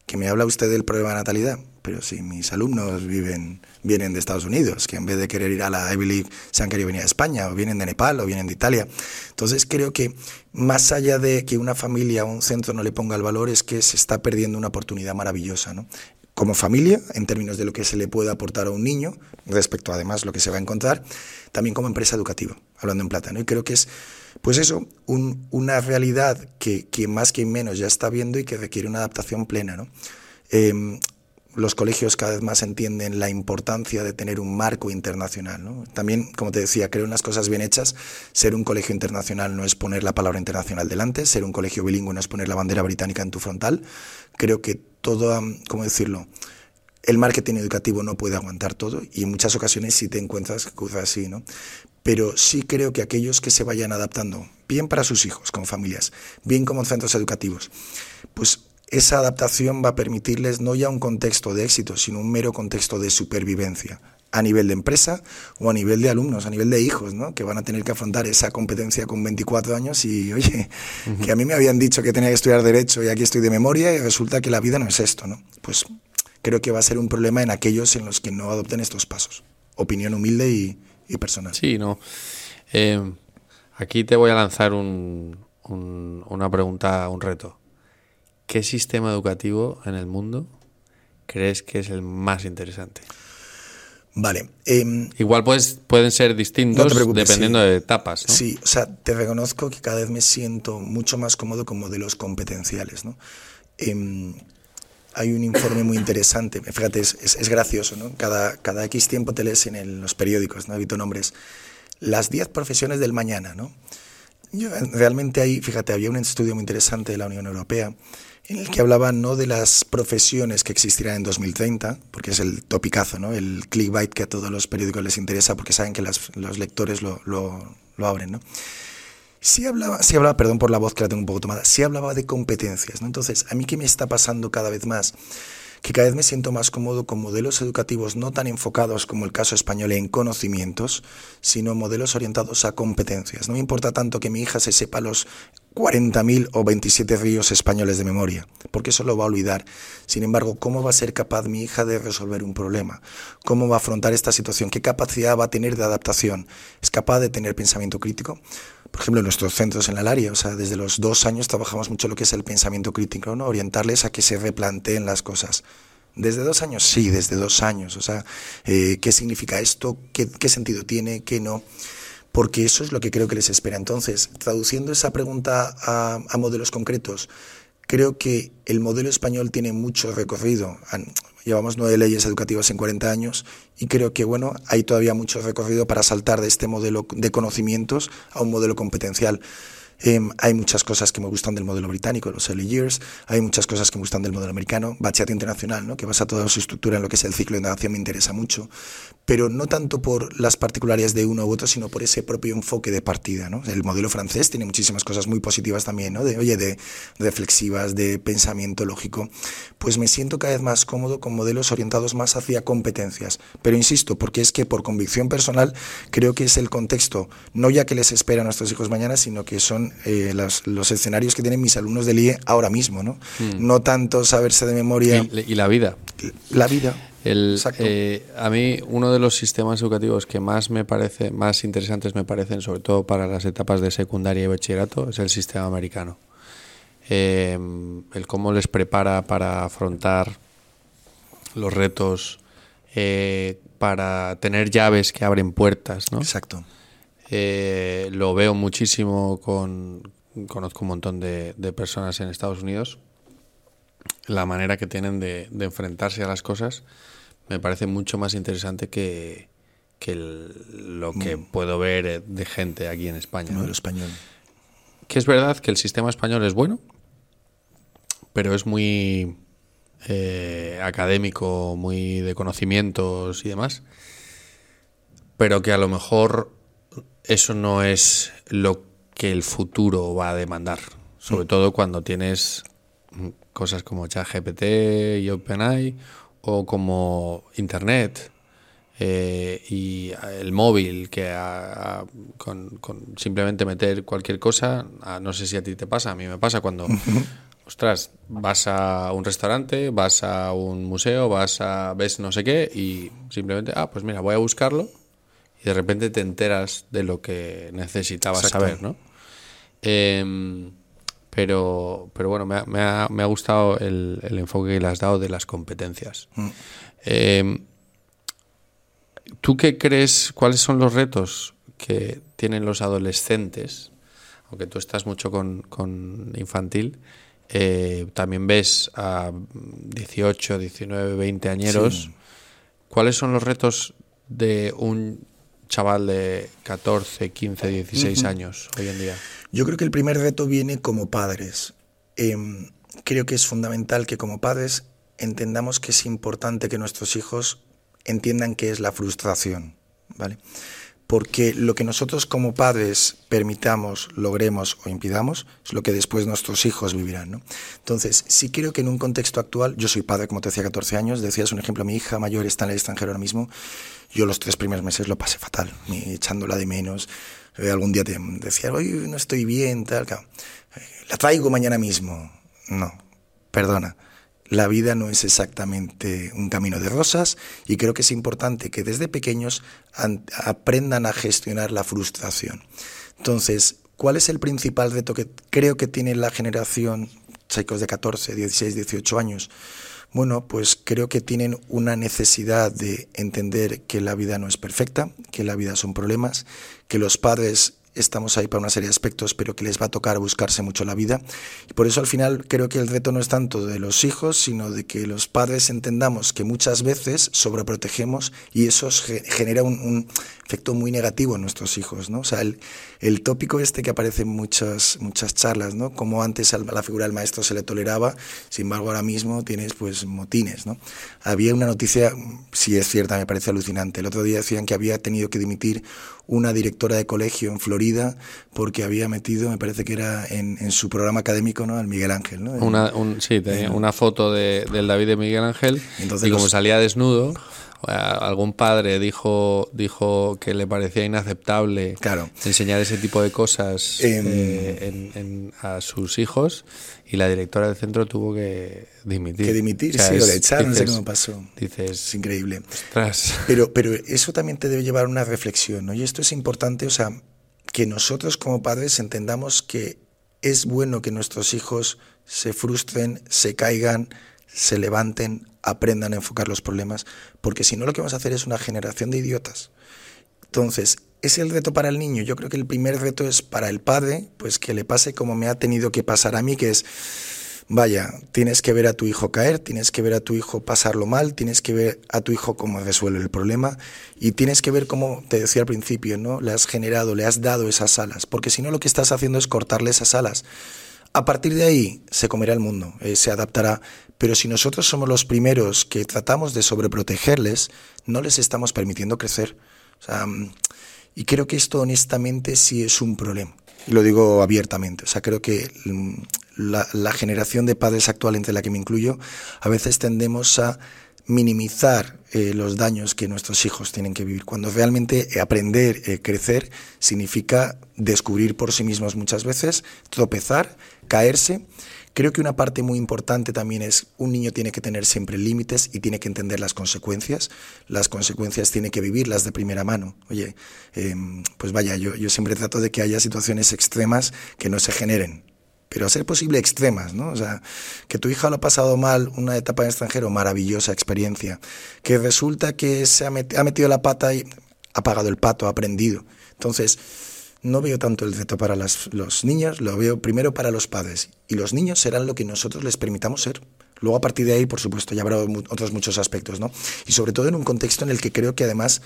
que me habla usted del problema de natalidad, pero si mis alumnos viven, vienen de Estados Unidos, que en vez de querer ir a la Ivy League se han querido venir a España, o vienen de Nepal, o vienen de Italia. Entonces creo que más allá de que una familia o un centro no le ponga el valor, es que se está perdiendo una oportunidad maravillosa, ¿no? como familia, en términos de lo que se le puede aportar a un niño, respecto además lo que se va a encontrar, también como empresa educativa, hablando en plata. ¿no? Y creo que es, pues eso, una realidad que, más que menos ya está viendo y que requiere una adaptación plena. ¿no? Em, los colegios cada vez más entienden la importancia de tener un marco internacional. ¿no? También, como te decía, creo en las cosas bien hechas. Ser un colegio internacional no es poner la palabra internacional delante, ser un colegio bilingüe no es poner la bandera británica en tu frontal. Creo que todo, ¿cómo decirlo? El marketing educativo no puede aguantar todo y en muchas ocasiones sí te encuentras cosas así, ¿no? Pero sí creo que aquellos que se vayan adaptando, bien para sus hijos, como familias, bien como centros educativos, pues esa adaptación va a permitirles no ya un contexto de éxito, sino un mero contexto de supervivencia a nivel de empresa o a nivel de alumnos, a nivel de hijos, ¿no? que van a tener que afrontar esa competencia con 24 años y, oye, que a mí me habían dicho que tenía que estudiar Derecho y aquí estoy de memoria y resulta que la vida no es esto. ¿no? Pues creo que va a ser un problema en aquellos en los que no adopten estos pasos. Opinión humilde y, personal. Sí, no. Eh, aquí te voy a lanzar un, una pregunta, un reto. ¿Qué sistema educativo en el mundo crees que es el más interesante? Vale. Em, Igual pues, pueden ser distintos dependiendo de etapas. ¿no? Sí, o sea, te reconozco que cada vez me siento mucho más cómodo con modelos competenciales. ¿no? Em, hay un informe muy interesante, fíjate, es, es, gracioso, ¿no? Cada, cada X tiempo te lees en los periódicos, ¿no? Evito nombres, las 10 profesiones del mañana, ¿no? Yo, realmente ahí, fíjate, había un estudio muy interesante de la Unión Europea en el que hablaba no de las profesiones que existirán en 2030, porque es el topicazo, ¿no? el clickbait que a todos los periódicos les interesa porque saben que los lectores lo, lo, lo abren. ¿no? Sí hablaba, sí hablaba, perdón por la voz que la tengo un poco tomada, sí hablaba de competencias. ¿no? Entonces, a mí qué me está pasando cada vez más que cada vez me siento más cómodo con modelos educativos no tan enfocados como el caso español en conocimientos, sino modelos orientados a competencias. No me importa tanto que mi hija se sepa los 40.000 o 27 ríos españoles de memoria, porque eso lo va a olvidar. Sin embargo, ¿cómo va a ser capaz mi hija de resolver un problema? ¿Cómo va a afrontar esta situación? ¿Qué capacidad va a tener de adaptación? ¿Es capaz de tener pensamiento crítico? Por ejemplo, en nuestros centros en la área, o sea, desde los dos años trabajamos mucho lo que es el pensamiento crítico, ¿no? Orientarles a que se replanteen las cosas. ¿Desde dos años? Sí, desde dos años. O sea, eh, ¿qué significa esto? ¿Qué, ¿Qué sentido tiene? ¿Qué no? Porque eso es lo que creo que les espera. Entonces, traduciendo esa pregunta a modelos concretos, creo que el modelo español tiene mucho recorrido. Llevamos nueve leyes educativas en 40 años y creo que bueno, hay todavía mucho recorrido para saltar de este modelo de conocimientos a un modelo competencial. Em, hay muchas cosas que me gustan del modelo británico, los early years, hay muchas cosas que me gustan del modelo americano, bachillerato internacional, ¿no? que basa toda su estructura en lo que es el ciclo de indagación, me interesa mucho, pero no tanto por las particularidades de uno u otro, sino por ese propio enfoque de partida. ¿no? El modelo francés tiene muchísimas cosas muy positivas también, ¿no? de, oye, de reflexivas, de pensamiento lógico, pues me siento cada vez más cómodo con modelos orientados más hacia competencias, pero insisto, porque es que por convicción personal creo que es el contexto, no ya que les espera a nuestros hijos mañana, sino que son eh, los escenarios que tienen mis alumnos del IE ahora mismo, ¿no? Hmm. No tanto saberse de memoria. Y, la vida. La vida. Exacto. Eh, a mí uno de los sistemas educativos que más me parece, más interesantes me parecen, sobre todo para las etapas de secundaria y bachillerato, es el sistema americano. Eh, el cómo les prepara para afrontar los retos, para tener llaves que abren puertas, ¿no? Exacto. Eh, lo veo muchísimo con. Conozco un montón de, personas en Estados Unidos. La manera que tienen de, enfrentarse a las cosas me parece mucho más interesante que, lo que mm. puedo ver de gente aquí en España. No, español. Que es verdad que el sistema español es bueno, pero es muy eh, académico, muy de conocimientos y demás, pero que a lo mejor eso no es lo que el futuro va a demandar, sobre mm. todo cuando tienes cosas como ChatGPT y OpenAI o como Internet eh, y el móvil, que con, simplemente meter cualquier cosa, no sé si a ti te pasa, a mí me pasa cuando, <laughs> ostras, vas a un restaurante, vas a un museo, vas a, ves no sé qué y simplemente, ah, pues mira, voy a buscarlo y de repente te enteras de lo que necesitabas saber, ¿no? Em, pero, pero bueno, me ha, me ha, me ha gustado el, el, enfoque que le has dado de las competencias. Mm. Em, ¿Tú qué crees, cuáles son los retos que tienen los adolescentes? Aunque tú estás mucho con, infantil, eh, también ves a 18, 19, 20 añeros. ¿Cuáles son los retos de un chaval de 14, 15, 16 años hoy en día? Yo creo que el primer reto viene como padres. Em, creo que es fundamental que como padres entendamos que es importante que nuestros hijos entiendan qué es la frustración, ¿vale? Porque lo que nosotros como padres permitamos, logremos o impidamos es lo que después nuestros hijos vivirán, ¿no? Entonces, sí creo que en un contexto actual, yo soy padre, como te decía, 14 años, decías un ejemplo, mi hija mayor está en el extranjero ahora mismo, yo los tres primeros meses lo pasé fatal, echándola de menos, eh, algún día te decía, hoy no estoy bien, tal, eh, la traigo mañana mismo. No, perdona la vida no es exactamente un camino de rosas y creo que es importante que desde pequeños aprendan a gestionar la frustración. Entonces, ¿cuál es el principal reto que creo que tiene la generación, chicos de 14, 16, 18 años? Bueno, pues creo que tienen una necesidad de entender que la vida no es perfecta, que la vida son problemas, que los padres estamos ahí para una serie de aspectos, pero que les va a tocar buscarse mucho la vida. Y por eso al final creo que el reto no es tanto de los hijos, sino de que los padres entendamos que muchas veces sobreprotegemos y eso genera un, efecto muy negativo en nuestros hijos. ¿no? O sea, el, tópico este que aparece en muchas, muchas charlas, ¿no? como antes a la figura del maestro se le toleraba, sin embargo ahora mismo tienes pues motines. ¿no? Había una noticia, si es cierta, me parece alucinante. El otro día decían que había tenido que dimitir una directora de colegio en Florida porque había metido, me parece que era en, su programa académico, ¿no? Al Miguel Ángel, ¿no? Una, sí, tenía una foto de, del David de Miguel Ángel Entonces y como salía desnudo, algún padre dijo dijo que le parecía inaceptable enseñar ese tipo de cosas em, eh, a sus hijos y la directora del centro tuvo que dimitir. Que dimitir, sí, o le echaron, no sé cómo pasó. Dices, es increíble. Pero, pero eso también te debe llevar a una reflexión, ¿no? Y esto es importante, o sea, que nosotros como padres entendamos que es bueno que nuestros hijos se frustren, se caigan, se levanten, aprendan a enfocar los problemas, porque si no lo que vamos a hacer es una generación de idiotas. Entonces, es el reto para el niño. Yo creo que el primer reto es para el padre, pues que le pase como me ha tenido que pasar a mí, que es, vaya, tienes que ver a tu hijo caer, tienes que ver a tu hijo pasarlo mal, tienes que ver a tu hijo cómo resuelve el problema y tienes que ver cómo, te decía al principio, ¿no? Le has generado, le has dado esas alas, porque si no lo que estás haciendo es cortarle esas alas. A partir de ahí se comerá el mundo, eh, se adaptará, pero si nosotros somos los primeros que tratamos de sobreprotegerles, no les estamos permitiendo crecer. O sea, y creo que esto honestamente sí es un problema. Y lo digo abiertamente. O sea, creo que la, generación de padres actual, entre la que me incluyo, a veces tendemos a minimizar eh, los daños que nuestros hijos tienen que vivir, cuando realmente aprender, eh, crecer, significa descubrir por sí mismos muchas veces, tropezar, caerse Creo que una parte muy importante también es un niño tiene que tener siempre límites y tiene que entender las consecuencias. Las consecuencias tiene que vivirlas de primera mano. Oye, em, pues vaya, yo, yo siempre trato de que haya situaciones extremas que no se generen, pero a ser posible extremas, ¿no? O sea, que tu hija lo ha pasado mal, una etapa en extranjero, maravillosa experiencia. Que resulta que se ha, metido la pata y ha pagado el pato, ha aprendido. Entonces, no veo tanto el reto para los niños, lo veo primero para los padres. Y los niños serán lo que nosotros les permitamos ser. Luego a partir de ahí, por supuesto, ya habrá otros muchos aspectos, ¿no? Y sobre todo en un contexto en el que creo que además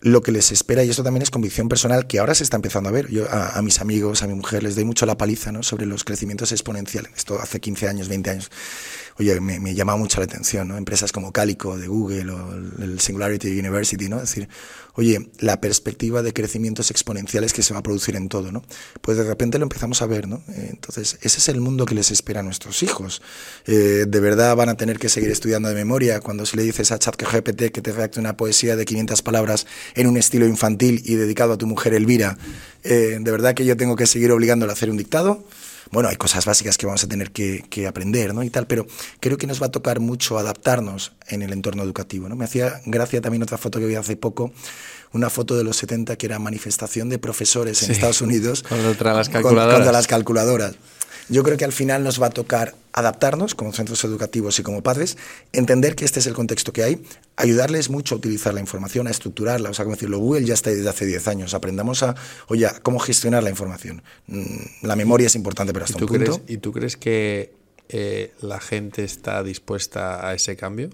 lo que les espera, y esto también es convicción personal, que ahora se está empezando a ver. Yo a, mis amigos, a mi mujer, les doy mucho la paliza ¿no? sobre los crecimientos exponenciales. Esto hace 15 años, 20 años. Oye, me, me llama mucho la atención, ¿no? Empresas como Calico de Google o el Singularity University, ¿no? Es decir, oye, la perspectiva de crecimientos exponenciales que se va a producir en todo, ¿no? Pues de repente lo empezamos a ver, ¿no? Eh, entonces, ese es el mundo que les espera a nuestros hijos. Eh, de verdad van a tener que seguir estudiando de memoria cuando si le dices a ChatGPT que te redacte una poesía de 500 palabras en un estilo infantil y dedicado a tu mujer Elvira, eh, de verdad que yo tengo que seguir obligándolo a hacer un dictado bueno, hay cosas básicas que vamos a tener que, aprender, ¿no? Y tal, pero creo que nos va a tocar mucho adaptarnos en el entorno educativo, ¿no? Me hacía gracia también otra foto que vi hace poco, una foto de los 70 que era manifestación de profesores en Estados Unidos contra las calculadoras. contra las calculadoras. Yo creo que al final nos va a tocar adaptarnos como centros educativos y como padres, entender que este es el contexto que hay, ayudarles mucho a utilizar la información, a estructurarla. O sea, como decirlo, Google ya está desde hace 10 años. Aprendamos a, oye, cómo gestionar la información. Mm, la memoria es importante, pero hasta ¿Y tú un punto. Crees, ¿Y tú crees que eh, la gente está dispuesta a ese cambio?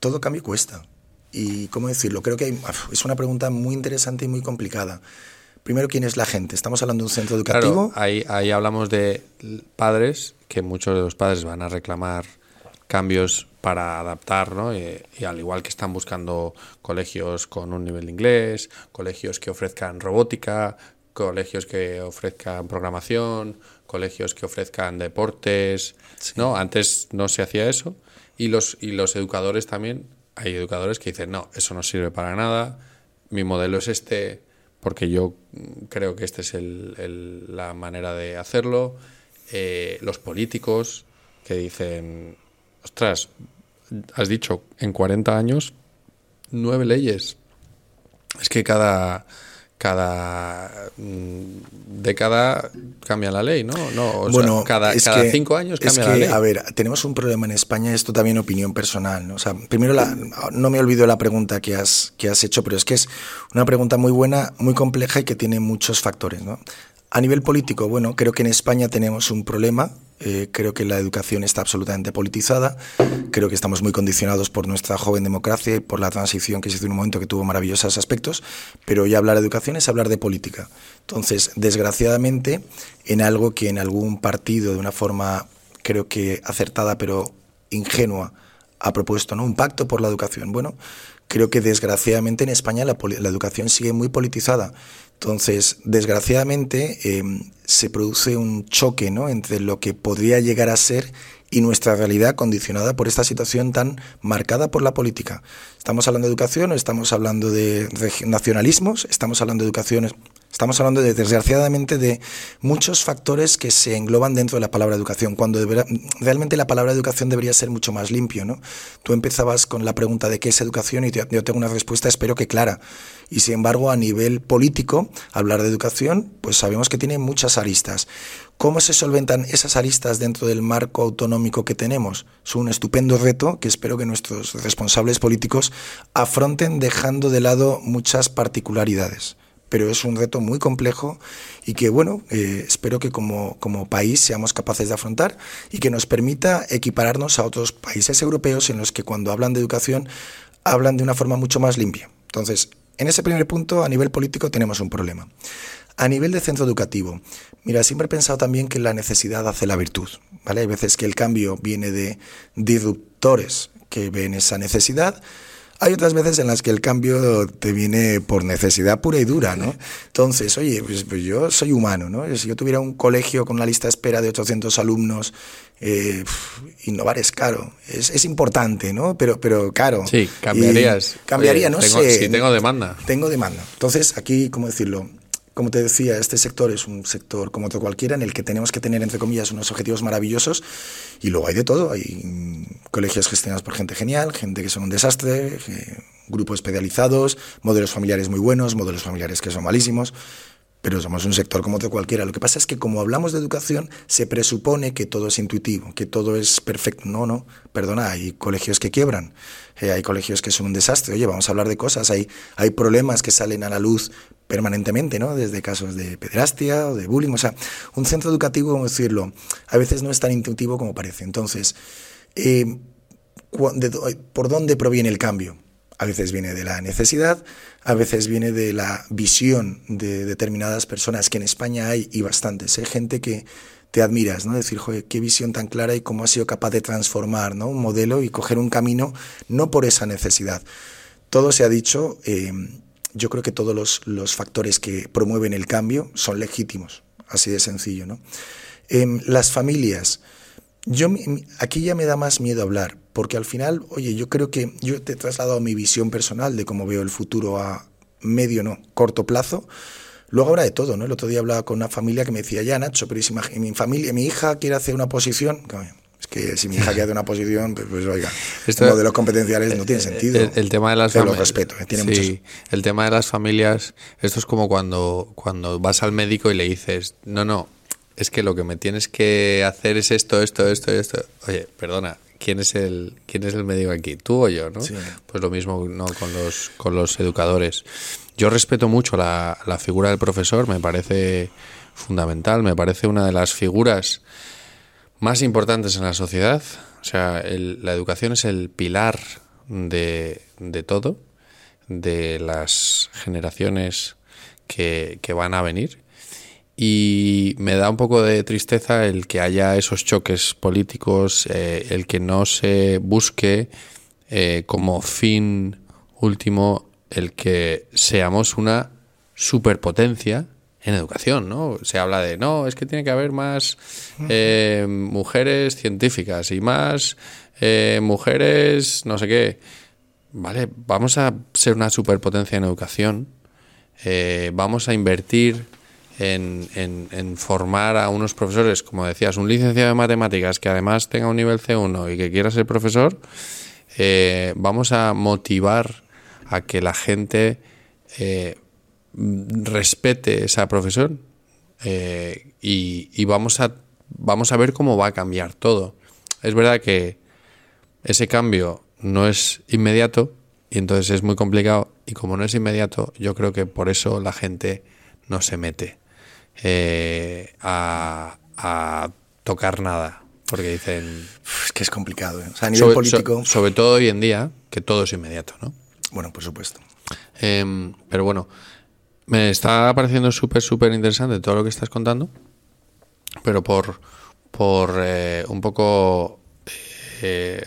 Todo cambio cuesta. Y, ¿cómo decirlo? Creo que es una pregunta muy interesante y muy complicada. Primero, ¿quién es la gente? ¿Estamos hablando de un centro educativo? Claro, ahí, ahí hablamos de padres, que muchos de los padres van a reclamar cambios para adaptar, ¿no? Y, al igual que están buscando colegios con un nivel de inglés, colegios que ofrezcan robótica, colegios que ofrezcan programación, colegios que ofrezcan deportes, ¿no? Antes no se hacía eso y los y los educadores también, hay educadores que dicen, "No, eso no sirve para nada. Mi modelo es este, porque yo creo que esta es la manera de hacerlo. Eh, los políticos que dicen, ostras, has dicho, en 40 años, nueve leyes. Es que cada, cada mm, década cambia la ley, ¿no? no bueno, cada, cada cinco años cambia la ley. A ver, tenemos un problema en España, esto también opinión personal, ¿no? O sea, primero la, no me olvido la pregunta que has, que has hecho, pero es que es una pregunta muy buena, muy compleja y que tiene muchos factores, ¿no? A nivel político, bueno, creo que en España tenemos un problema eh, creo que la educación está absolutamente politizada. Creo que estamos muy condicionados por nuestra joven democracia y por la transición que se hizo en un momento que tuvo maravillosos aspectos. Pero ya hablar de educación es hablar de política. Entonces, desgraciadamente, en algo que en algún partido, de una forma creo que acertada pero ingenua, ha propuesto ¿no? un pacto por la educación. Bueno, creo que desgraciadamente en España la, la educación sigue muy politizada. Entonces, desgraciadamente, em, se produce un choque ¿no? entre lo que podría llegar a ser y nuestra realidad condicionada por esta situación tan marcada por la política. ¿Estamos hablando de educación estamos hablando de nacionalismos? ¿Estamos hablando de educación Estamos hablando, de, desgraciadamente, de muchos factores que se engloban dentro de la palabra educación, cuando realmente la palabra educación debería ser mucho más limpio. ¿no? Tú empezabas con la pregunta de qué es educación y yo tengo una respuesta, espero que clara. Y sin embargo, a nivel político, hablar de educación, pues sabemos que tiene muchas aristas. ¿Cómo se solventan esas aristas dentro del marco autonómico que tenemos? Es un estupendo reto que espero que nuestros responsables políticos afronten dejando de lado muchas particularidades pero es un reto muy complejo y que, bueno, eh, espero que como, como país seamos capaces de afrontar y que nos permita equipararnos a otros países europeos en los que cuando hablan de educación hablan de una forma mucho más limpia. Entonces, en ese primer punto, a nivel político, tenemos un problema. A nivel de centro educativo, mira, siempre he pensado también que la necesidad hace la virtud, ¿vale? Hay veces que el cambio viene de disruptores que ven esa necesidad hay otras veces en las que el cambio te viene por necesidad pura y dura, ¿no? Entonces, oye, pues, pues yo soy humano, ¿no? Si yo tuviera un colegio con una lista de espera de 800 alumnos, eh, innovar es caro, es, es, importante, ¿no? Pero, pero caro. Sí, cambiarías. cambiaría, no sé. Si tengo demanda. Tengo demanda. Entonces, aquí, ¿cómo decirlo? Como te decía, este sector es un sector como otro cualquiera en el que tenemos que tener, entre comillas, unos objetivos maravillosos y luego hay de todo. Hay colegios gestionados por gente genial, gente que son un desastre, grupos especializados, modelos familiares muy buenos, modelos familiares que son malísimos pero somos un sector como otro cualquiera. Lo que pasa es que como hablamos de educación, se presupone que todo es intuitivo, que todo es perfecto. No, no, perdona, hay colegios que quiebran, eh, hay colegios que son un desastre. Oye, vamos a hablar de cosas, hay, hay problemas que salen a la luz permanentemente, ¿no? Desde casos de pederastia o de bullying. O sea, un centro educativo, como decirlo, a veces no es tan intuitivo como parece. Entonces, eh, ¿por dónde proviene el cambio? A veces viene de la necesidad, a veces viene de la visión de determinadas personas que en España hay y bastantes. Hay ¿eh? gente que te admiras, ¿no? Decir, joder, qué visión tan clara y cómo ha sido capaz de transformar ¿no? un modelo y coger un camino no por esa necesidad. Todo se ha dicho, eh, yo creo que todos los, los, factores que promueven el cambio son legítimos, así de sencillo. ¿no? Em, las familias, yo, aquí ya me da más miedo hablar, porque al final, oye, yo creo que yo te he trasladado mi visión personal de cómo veo el futuro a medio, no, corto plazo. Luego habrá de todo, ¿no? El otro día hablaba con una familia que me decía, ya Nacho, pero si mi familia, mi hija quiere hacer una posición, que si mi hija quiere hacer una posición, pues, pues oiga, Esto, modelos competenciales no tiene sentido. El, tema de las familias. respeto, ¿eh? tiene sí, el tema de las familias, esto es como cuando, cuando vas al médico y le dices, no, no, es que lo que me tienes que hacer es esto, esto, esto, esto. Oye, perdona, ¿quién es el, quién es el médico aquí? ¿Tú o yo? ¿no? Pues lo mismo ¿no? con, los, con los educadores. Yo respeto mucho la, la figura del profesor, me parece fundamental, me parece una de las figuras más importantes en la sociedad. O sea, la educación es el pilar de, de todo, de las generaciones que, que van a venir y me da un poco de tristeza el que haya esos choques políticos, eh, el que no se busque eh, como fin último el que seamos una superpotencia en educación, ¿no? Se habla de, no, es que tiene que haber más eh, mujeres científicas y más mujeres no sé qué. Vale, vamos a ser una superpotencia en educación, vamos a invertir en, en, formar a unos profesores, como decías, un licenciado de matemáticas que además tenga un nivel C1 y que quiera ser profesor, eh, vamos a motivar a que la gente eh, respete esa profesión eh, y, y, vamos, a, vamos a ver cómo va a cambiar todo. Es verdad que ese cambio no es inmediato y entonces es muy complicado y como no es inmediato, yo creo que por eso la gente no se mete eh, a, tocar nada. Porque dicen. Es que es complicado, ¿eh? a nivel político. sobre todo hoy en día, que todo es inmediato, ¿no? Bueno, por supuesto. Em, pero bueno, me está pareciendo súper, súper interesante todo lo que estás contando. Pero por, por eh, un poco eh,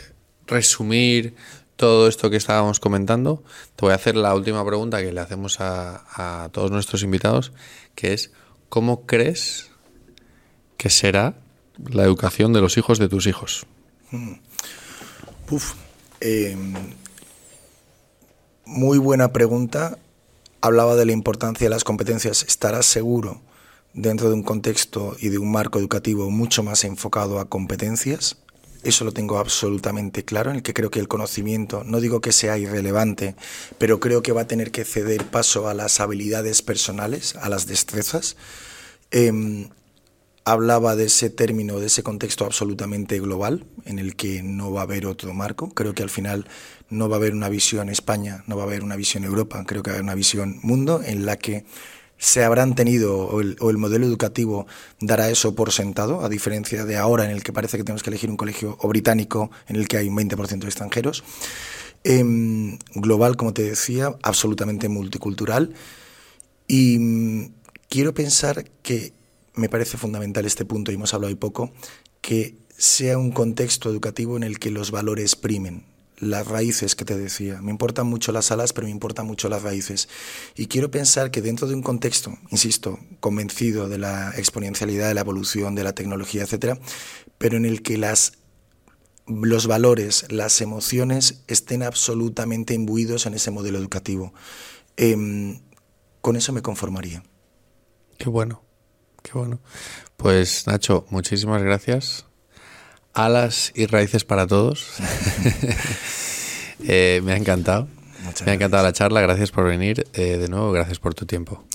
resumir todo esto que estábamos comentando, te voy a hacer la última pregunta que le hacemos a, a todos nuestros invitados, que es ¿cómo crees que será la educación de los hijos de tus hijos? Hmm. Em, muy buena pregunta. Hablaba de la importancia de las competencias. ¿Estarás seguro dentro de un contexto y de un marco educativo mucho más enfocado a competencias? Eso lo tengo absolutamente claro, en el que creo que el conocimiento, no digo que sea irrelevante, pero creo que va a tener que ceder paso a las habilidades personales, a las destrezas. Em, hablaba de ese término, de ese contexto absolutamente global, en el que no va a haber otro marco. Creo que al final no va a haber una visión España, no va a haber una visión Europa, creo que va a haber una visión mundo en la que se habrán tenido o el, modelo educativo dará eso por sentado, a diferencia de ahora en el que parece que tenemos que elegir un colegio o británico en el que hay un 20% de extranjeros. Em, global, como te decía, absolutamente multicultural. Y mm, quiero pensar que me parece fundamental este punto, y hemos hablado hoy poco, que sea un contexto educativo en el que los valores primen, las raíces que te decía. Me importan mucho las alas, pero me importan mucho las raíces. Y quiero pensar que dentro de un contexto, insisto, convencido de la exponencialidad de la evolución, de la tecnología, etcétera, pero en el que las los valores, las emociones estén absolutamente imbuidos en ese modelo educativo. Em, con eso me conformaría. Qué bueno, qué bueno. Pues Nacho, muchísimas gracias alas y raíces para todos. <laughs> Eh, me ha encantado. me ha encantado la charla, gracias por venir. Eh, de nuevo, gracias por tu tiempo.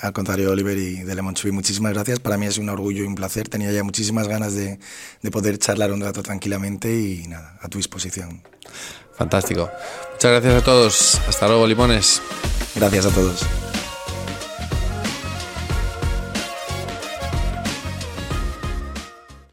al contrario, Oliver y de Lemon muchísimas gracias. Para mí es un orgullo y un placer. Tenía ya muchísimas ganas de, de poder charlar un rato tranquilamente y nada, a tu disposición. Fantástico. Muchas gracias a todos. Hasta luego, limones. Gracias a todos.